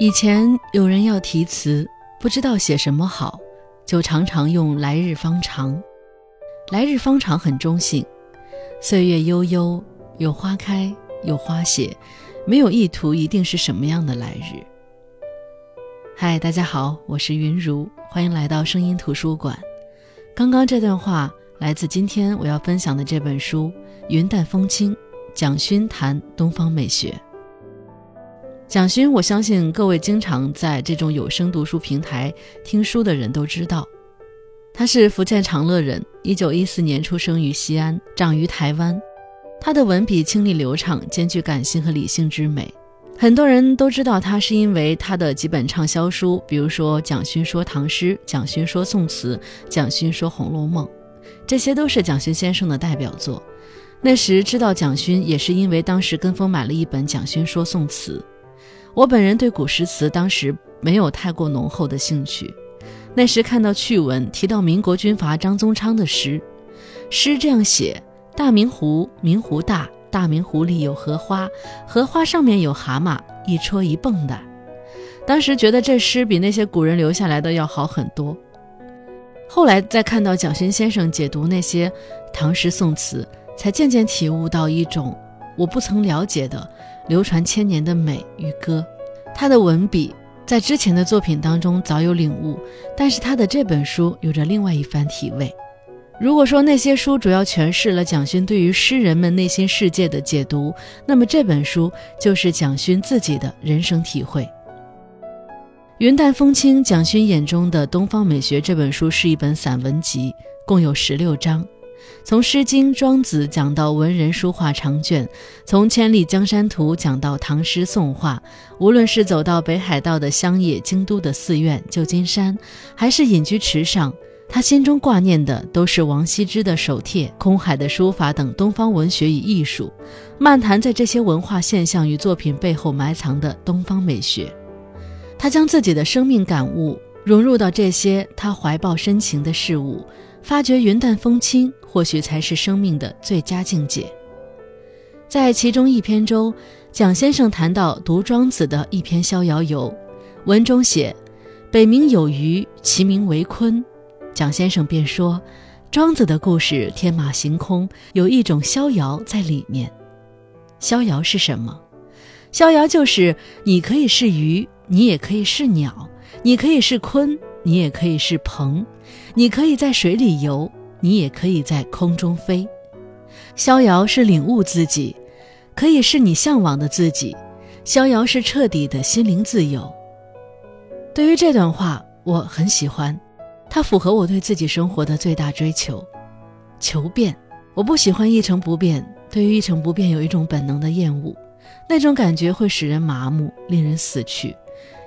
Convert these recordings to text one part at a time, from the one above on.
以前有人要题词，不知道写什么好，就常常用“来日方长”。来日方长很中性，岁月悠悠，有花开，有花谢，没有意图一定是什么样的来日。嗨，大家好，我是云如，欢迎来到声音图书馆。刚刚这段话来自今天我要分享的这本书《云淡风轻》，蒋勋谈东方美学。蒋勋，我相信各位经常在这种有声读书平台听书的人都知道，他是福建长乐人，一九一四年出生于西安，长于台湾。他的文笔清丽流畅，兼具感性和理性之美。很多人都知道他是因为他的几本畅销书，比如说《蒋勋说唐诗》《蒋勋说宋词》《蒋勋说红楼梦》，这些都是蒋勋先生的代表作。那时知道蒋勋，也是因为当时跟风买了一本《蒋勋说宋词》。我本人对古诗词当时没有太过浓厚的兴趣，那时看到趣闻提到民国军阀张宗昌的诗，诗这样写：大明湖，明湖大，大明湖里有荷花，荷花上面有蛤蟆，一戳一蹦的。当时觉得这诗比那些古人留下来的要好很多。后来再看到蒋勋先生解读那些唐诗宋词，才渐渐体悟到一种我不曾了解的。流传千年的美与歌，他的文笔在之前的作品当中早有领悟，但是他的这本书有着另外一番体味。如果说那些书主要诠释了蒋勋对于诗人们内心世界的解读，那么这本书就是蒋勋自己的人生体会。《云淡风轻：蒋勋眼中的东方美学》这本书是一本散文集，共有十六章。从《诗经》《庄子》讲到文人书画长卷，从《千里江山图》讲到唐诗宋画，无论是走到北海道的乡野、京都的寺院、旧金山，还是隐居池上，他心中挂念的都是王羲之的手帖、空海的书法等东方文学与艺术，漫谈在这些文化现象与作品背后埋藏的东方美学。他将自己的生命感悟融入到这些他怀抱深情的事物。发觉云淡风轻，或许才是生命的最佳境界。在其中一篇中，蒋先生谈到读庄子的一篇《逍遥游》，文中写：“北冥有鱼，其名为鲲。”蒋先生便说，庄子的故事天马行空，有一种逍遥在里面。逍遥是什么？逍遥就是你可以是鱼，你也可以是鸟，你可以是鲲。你也可以是鹏，你可以在水里游，你也可以在空中飞。逍遥是领悟自己，可以是你向往的自己。逍遥是彻底的心灵自由。对于这段话，我很喜欢，它符合我对自己生活的最大追求：求变。我不喜欢一成不变，对于一成不变有一种本能的厌恶，那种感觉会使人麻木，令人死去。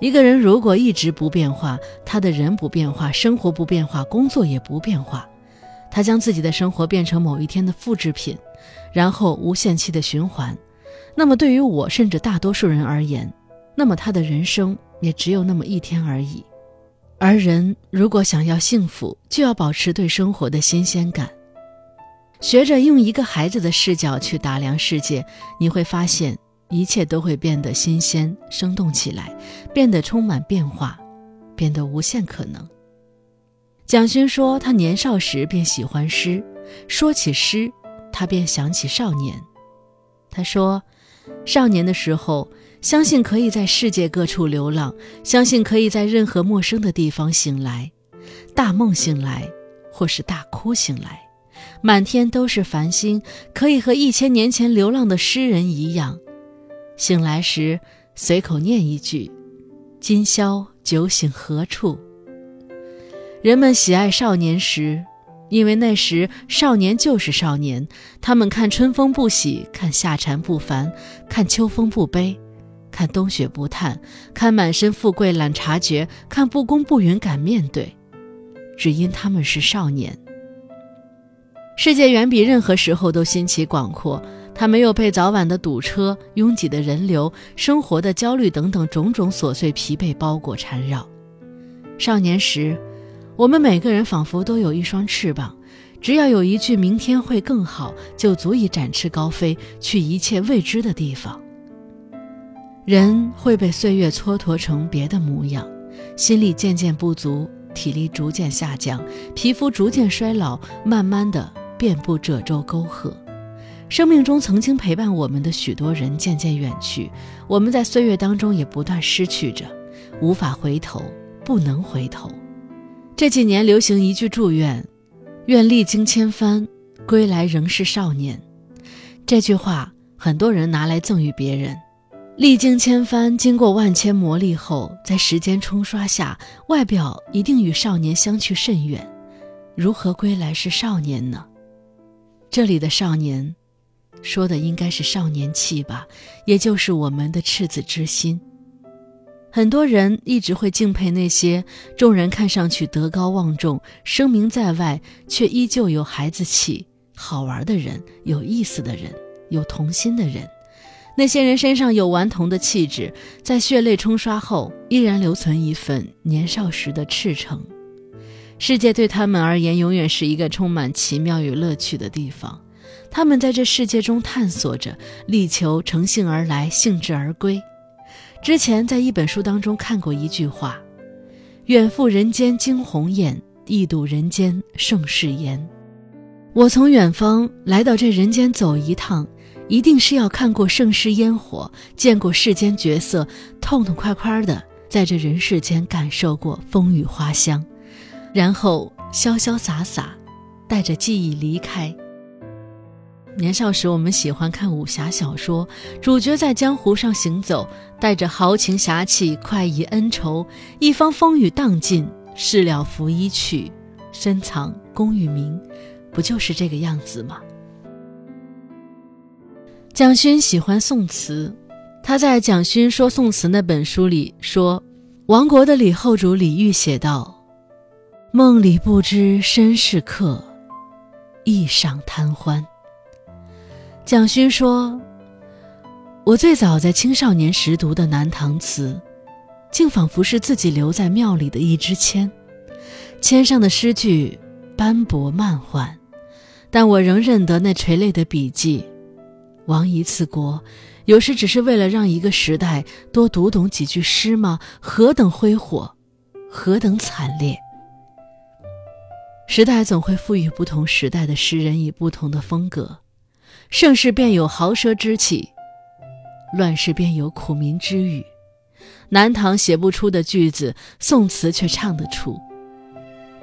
一个人如果一直不变化，他的人不变化，生活不变化，工作也不变化，他将自己的生活变成某一天的复制品，然后无限期的循环。那么对于我甚至大多数人而言，那么他的人生也只有那么一天而已。而人如果想要幸福，就要保持对生活的新鲜感，学着用一个孩子的视角去打量世界，你会发现。一切都会变得新鲜、生动起来，变得充满变化，变得无限可能。蒋勋说，他年少时便喜欢诗，说起诗，他便想起少年。他说，少年的时候，相信可以在世界各处流浪，相信可以在任何陌生的地方醒来，大梦醒来，或是大哭醒来，满天都是繁星，可以和一千年前流浪的诗人一样。醒来时，随口念一句：“今宵酒醒何处？”人们喜爱少年时，因为那时少年就是少年。他们看春风不喜，看夏蝉不烦，看秋风不悲，看冬雪不叹，看满身富贵懒察觉，看不公不允敢面对，只因他们是少年。世界远比任何时候都新奇广阔。他没有被早晚的堵车、拥挤的人流、生活的焦虑等等种种琐碎疲惫包裹缠绕。少年时，我们每个人仿佛都有一双翅膀，只要有一句“明天会更好”，就足以展翅高飞，去一切未知的地方。人会被岁月蹉跎成别的模样，心力渐渐不足，体力逐渐下降，皮肤逐渐衰老，慢慢的遍布褶皱沟壑。生命中曾经陪伴我们的许多人渐渐远去，我们在岁月当中也不断失去着，无法回头，不能回头。这几年流行一句祝愿：“愿历经千帆，归来仍是少年。”这句话很多人拿来赠予别人。历经千帆，经过万千磨砺后，在时间冲刷下，外表一定与少年相去甚远。如何归来是少年呢？这里的少年。说的应该是少年气吧，也就是我们的赤子之心。很多人一直会敬佩那些众人看上去德高望重、声名在外，却依旧有孩子气、好玩的人、有意思的人、有童心的人。那些人身上有顽童的气质，在血泪冲刷后，依然留存一份年少时的赤诚。世界对他们而言，永远是一个充满奇妙与乐趣的地方。他们在这世界中探索着，力求乘兴而来，兴致而归。之前在一本书当中看过一句话：“远赴人间惊鸿宴，一睹人间盛世颜。”我从远方来到这人间走一趟，一定是要看过盛世烟火，见过世间角色，痛痛快快的在这人世间感受过风雨花香，然后潇潇洒洒，带着记忆离开。年少时，我们喜欢看武侠小说，主角在江湖上行走，带着豪情侠气，快意恩仇。一方风雨荡尽，事了拂衣去，深藏功与名，不就是这个样子吗？蒋勋喜欢宋词，他在《蒋勋说宋词》那本书里说，亡国的李后主李煜写道：“梦里不知身是客，意上贪欢。”蒋勋说：“我最早在青少年时读的南唐词，竟仿佛是自己留在庙里的一支签，签上的诗句斑驳漫缓，但我仍认得那垂泪的笔迹。亡一次国，有时只是为了让一个时代多读懂几句诗吗？何等挥霍，何等惨烈！时代总会赋予不同时代的诗人以不同的风格。”盛世便有豪奢之气，乱世便有苦民之语。南唐写不出的句子，宋词却唱得出。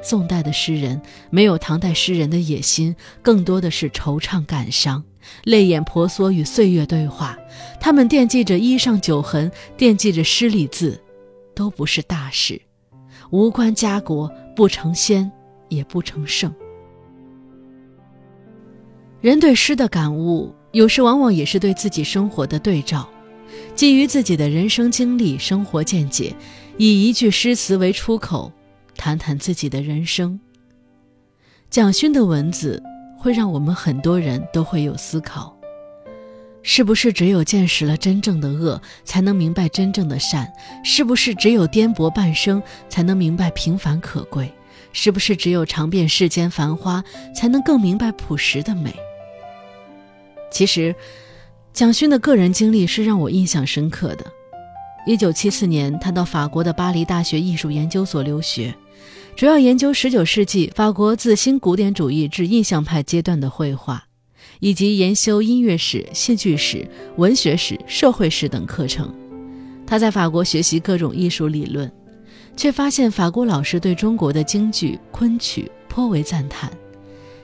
宋代的诗人没有唐代诗人的野心，更多的是惆怅感伤，泪眼婆娑与岁月对话。他们惦记着衣上酒痕，惦记着诗里字，都不是大事，无关家国，不成仙，也不成圣。人对诗的感悟，有时往往也是对自己生活的对照。基于自己的人生经历、生活见解，以一句诗词为出口，谈谈自己的人生。蒋勋的文字会让我们很多人都会有思考：是不是只有见识了真正的恶，才能明白真正的善？是不是只有颠簸半生，才能明白平凡可贵？是不是只有尝遍世间繁花，才能更明白朴实的美？其实，蒋勋的个人经历是让我印象深刻的。一九七四年，他到法国的巴黎大学艺术研究所留学，主要研究十九世纪法国自新古典主义至印象派阶段的绘画，以及研修音乐史、戏剧史、文学史、社会史等课程。他在法国学习各种艺术理论，却发现法国老师对中国的京剧、昆曲颇为赞叹。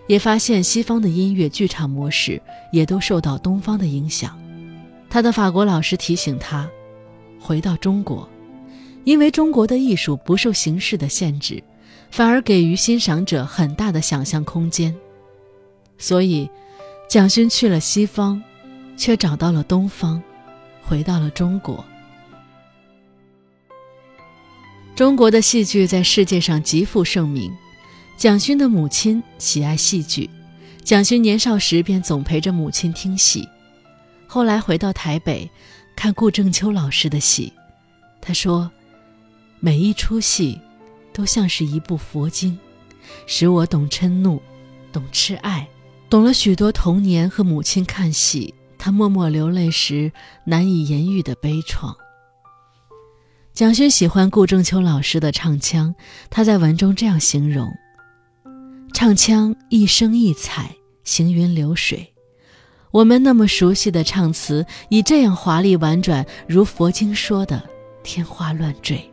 也发现西方的音乐剧场模式也都受到东方的影响。他的法国老师提醒他，回到中国，因为中国的艺术不受形式的限制，反而给予欣赏者很大的想象空间。所以，蒋勋去了西方，却找到了东方，回到了中国。中国的戏剧在世界上极负盛名。蒋勋的母亲喜爱戏剧，蒋勋年少时便总陪着母亲听戏。后来回到台北，看顾正秋老师的戏，他说：“每一出戏，都像是一部佛经，使我懂嗔怒，懂痴爱，懂了许多童年和母亲看戏、他默默流泪时难以言喻的悲怆。蒋勋喜欢顾正秋老师的唱腔，他在文中这样形容：唱腔一声一彩，行云流水。我们那么熟悉的唱词，以这样华丽婉转，如佛经说的天花乱坠。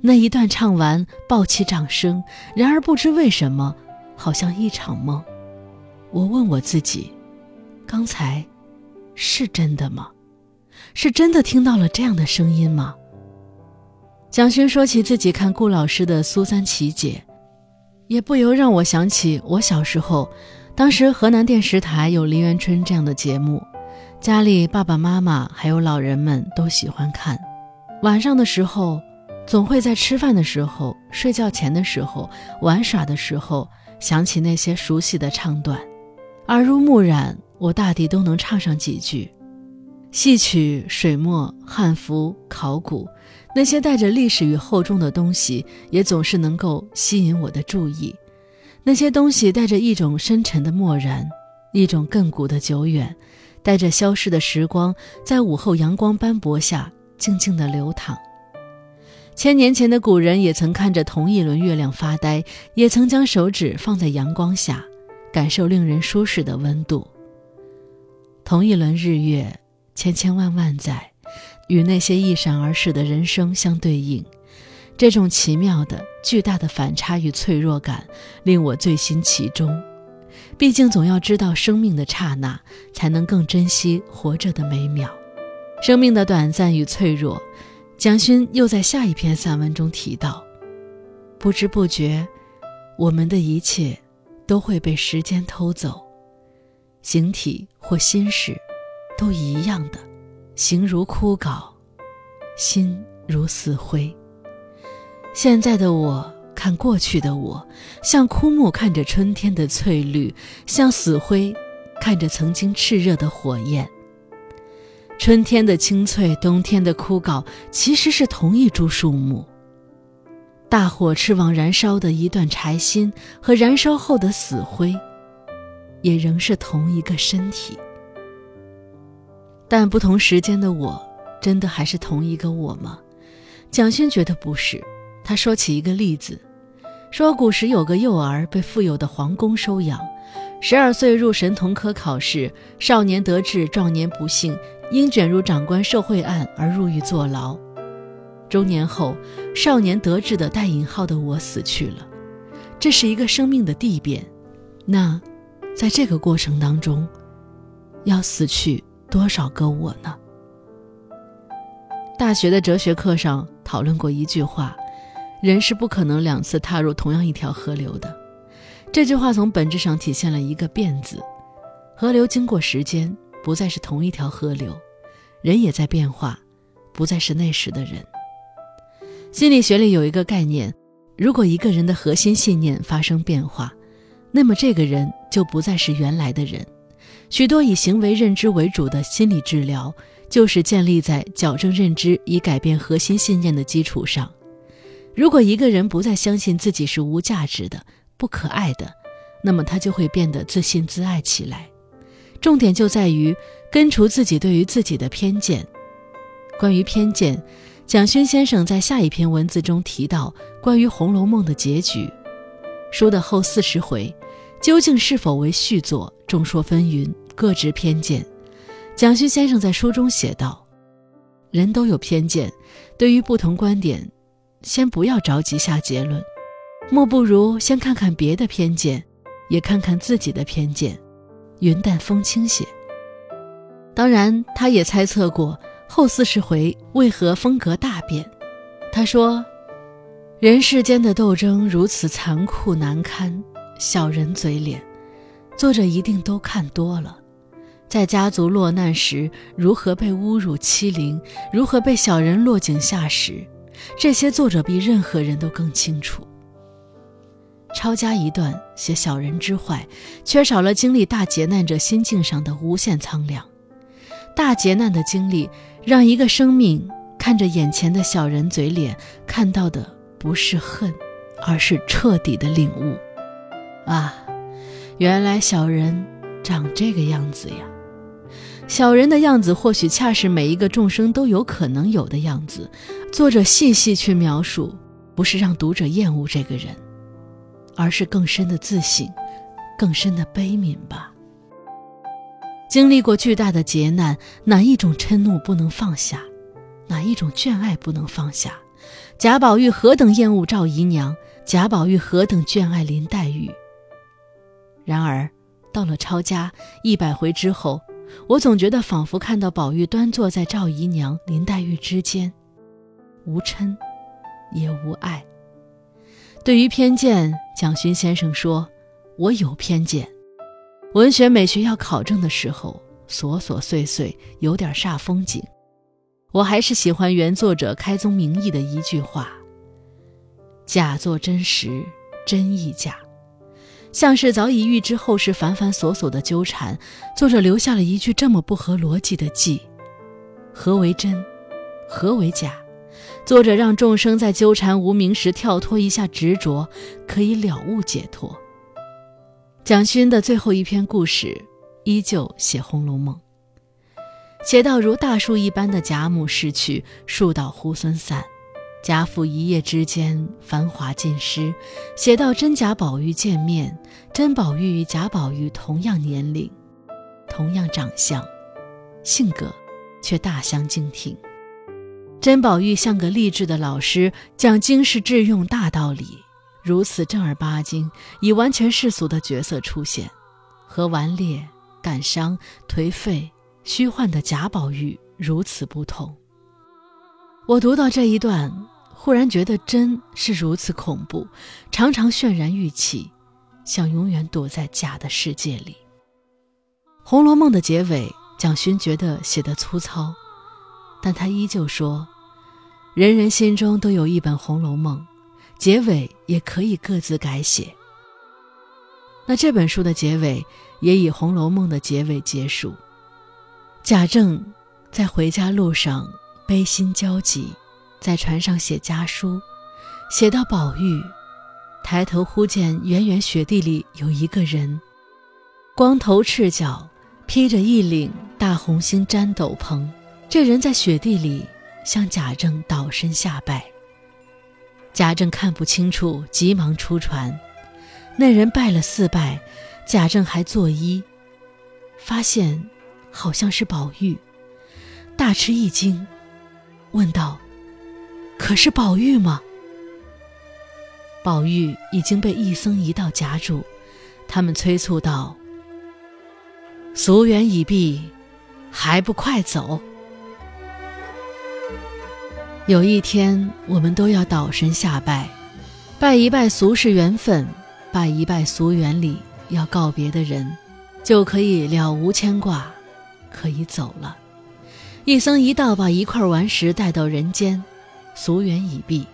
那一段唱完，爆起掌声。然而不知为什么，好像一场梦。我问我自己：刚才是真的吗？是真的听到了这样的声音吗？蒋勋说起自己看顾老师的《苏三起解》，也不由让我想起我小时候。当时河南电视台有《梨园春》这样的节目，家里爸爸妈妈还有老人们都喜欢看。晚上的时候，总会在吃饭的时候、睡觉前的时候、玩耍的时候，想起那些熟悉的唱段，耳濡目染，我大抵都能唱上几句。戏曲、水墨、汉服、考古，那些带着历史与厚重的东西，也总是能够吸引我的注意。那些东西带着一种深沉的漠然，一种亘古的久远，带着消逝的时光，在午后阳光斑驳下静静的流淌。千年前的古人也曾看着同一轮月亮发呆，也曾将手指放在阳光下，感受令人舒适的温度。同一轮日月，千千万万载，与那些一闪而逝的人生相对应。这种奇妙的、巨大的反差与脆弱感，令我醉心其中。毕竟，总要知道生命的刹那，才能更珍惜活着的每秒。生命的短暂与脆弱，蒋勋又在下一篇散文中提到：不知不觉，我们的一切都会被时间偷走，形体或心事，都一样的，形如枯槁，心如死灰。现在的我看过去的我，像枯木看着春天的翠绿，像死灰看着曾经炽热的火焰。春天的青翠，冬天的枯槁，其实是同一株树木。大火炽往燃烧的一段柴薪和燃烧后的死灰，也仍是同一个身体。但不同时间的我，真的还是同一个我吗？蒋勋觉得不是。他说起一个例子，说古时有个幼儿被富有的皇宫收养，十二岁入神童科考试，少年得志，壮年不幸，因卷入长官受贿案而入狱坐牢。中年后，少年得志的带引号的我死去了，这是一个生命的递变。那，在这个过程当中，要死去多少个我呢？大学的哲学课上讨论过一句话。人是不可能两次踏入同样一条河流的。这句话从本质上体现了一个“变”字。河流经过时间，不再是同一条河流；人也在变化，不再是那时的人。心理学里有一个概念：如果一个人的核心信念发生变化，那么这个人就不再是原来的人。许多以行为认知为主的心理治疗，就是建立在矫正认知以改变核心信念的基础上。如果一个人不再相信自己是无价值的、不可爱的，那么他就会变得自信自爱起来。重点就在于根除自己对于自己的偏见。关于偏见，蒋勋先生在下一篇文字中提到关于《红楼梦》的结局。书的后四十回，究竟是否为续作，众说纷纭，各执偏见。蒋勋先生在书中写道：“人都有偏见，对于不同观点。”先不要着急下结论，莫不如先看看别的偏见，也看看自己的偏见，云淡风轻些。当然，他也猜测过后四十回为何风格大变。他说：“人世间的斗争如此残酷难堪，小人嘴脸，作者一定都看多了。在家族落难时，如何被侮辱欺凌，如何被小人落井下石。”这些作者比任何人都更清楚。抄家一段写小人之坏，缺少了经历大劫难者心境上的无限苍凉。大劫难的经历，让一个生命看着眼前的小人嘴脸，看到的不是恨，而是彻底的领悟。啊，原来小人长这个样子呀！小人的样子或许恰是每一个众生都有可能有的样子。作者细细去描述，不是让读者厌恶这个人，而是更深的自省，更深的悲悯吧。经历过巨大的劫难，哪一种嗔怒不能放下？哪一种眷爱不能放下？贾宝玉何等厌恶赵姨娘，贾宝玉何等眷爱林黛玉。然而，到了抄家一百回之后，我总觉得仿佛看到宝玉端坐在赵姨娘、林黛玉之间，无嗔，也无爱。对于偏见，蒋勋先生说：“我有偏见。”文学美学要考证的时候，琐琐碎碎有点煞风景。我还是喜欢原作者开宗明义的一句话：“假作真实，真亦假。”像是早已预知后世繁繁琐琐的纠缠，作者留下了一句这么不合逻辑的记：“何为真？何为假？”作者让众生在纠缠无名时跳脱一下执着，可以了悟解脱。蒋勋的最后一篇故事，依旧写《红楼梦》，写到如大树一般的贾母逝去，树倒猢狲散，贾府一夜之间繁华尽失；写到真贾宝玉见面，真宝玉与贾宝玉同样年龄，同样长相，性格却大相径庭。真宝玉像个励志的老师，讲经世致用大道理。如此正儿八经、以完全世俗的角色出现，和顽劣、感伤、颓废、虚幻的贾宝玉如此不同。我读到这一段，忽然觉得真是如此恐怖，常常渲然欲泣，想永远躲在假的世界里。《红楼梦》的结尾，蒋勋觉得写得粗糙，但他依旧说：“人人心中都有一本《红楼梦》。”结尾也可以各自改写。那这本书的结尾也以《红楼梦》的结尾结束。贾政在回家路上悲心交集，在船上写家书，写到宝玉，抬头忽见远远雪地里有一个人，光头赤脚，披着一领大红星毡斗篷。这人在雪地里向贾政倒身下拜。贾政看不清楚，急忙出船。那人拜了四拜，贾政还作揖，发现好像是宝玉，大吃一惊，问道：“可是宝玉吗？”宝玉已经被一僧一道夹住，他们催促道：“俗缘已毕，还不快走！”有一天，我们都要倒身下拜，拜一拜俗世缘分，拜一拜俗缘里要告别的人，就可以了无牵挂，可以走了。一僧一道把一块顽石带到人间，俗缘已毕，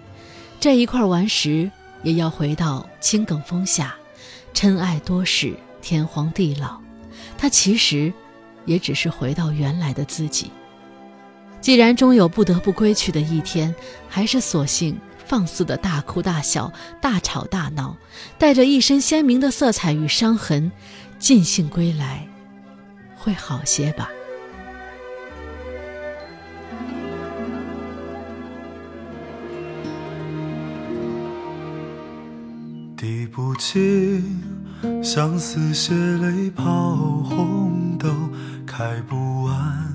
这一块顽石也要回到青埂峰下，尘埃多事，天荒地老。他其实，也只是回到原来的自己。既然终有不得不归去的一天，还是索性放肆的大哭大笑、大吵大闹，带着一身鲜明的色彩与伤痕，尽兴归来，会好些吧。滴不尽相思血泪抛红豆，开不完。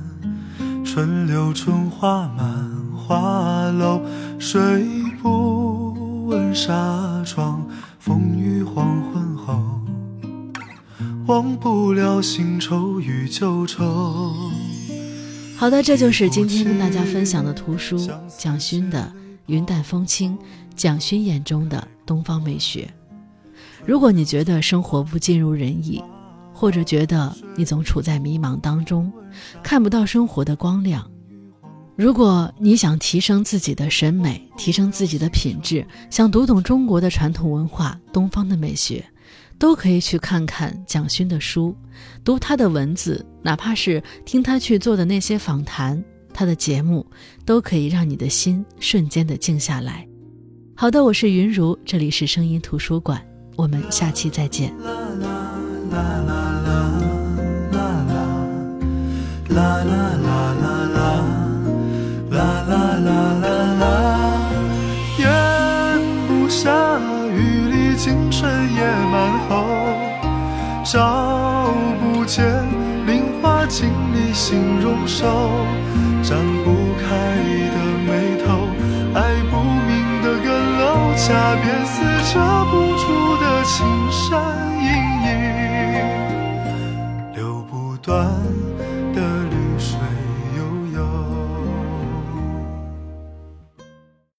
春柳春花满花楼，睡不闻纱窗风雨黄昏后，忘不了新愁与旧愁。好的，这就是今天跟大家分享的图书蒋勋的《云淡风轻》，蒋勋眼中的东方美学。如果你觉得生活不尽如人意，或者觉得你总处在迷茫当中，看不到生活的光亮。如果你想提升自己的审美，提升自己的品质，想读懂中国的传统文化、东方的美学，都可以去看看蒋勋的书，读他的文字，哪怕是听他去做的那些访谈，他的节目，都可以让你的心瞬间的静下来。好的，我是云如，这里是声音图书馆，我们下期再见。啦啦啦啦啦，啦啦啦啦啦，咽不下雨里青春野蛮后，找不见菱花镜里心容瘦，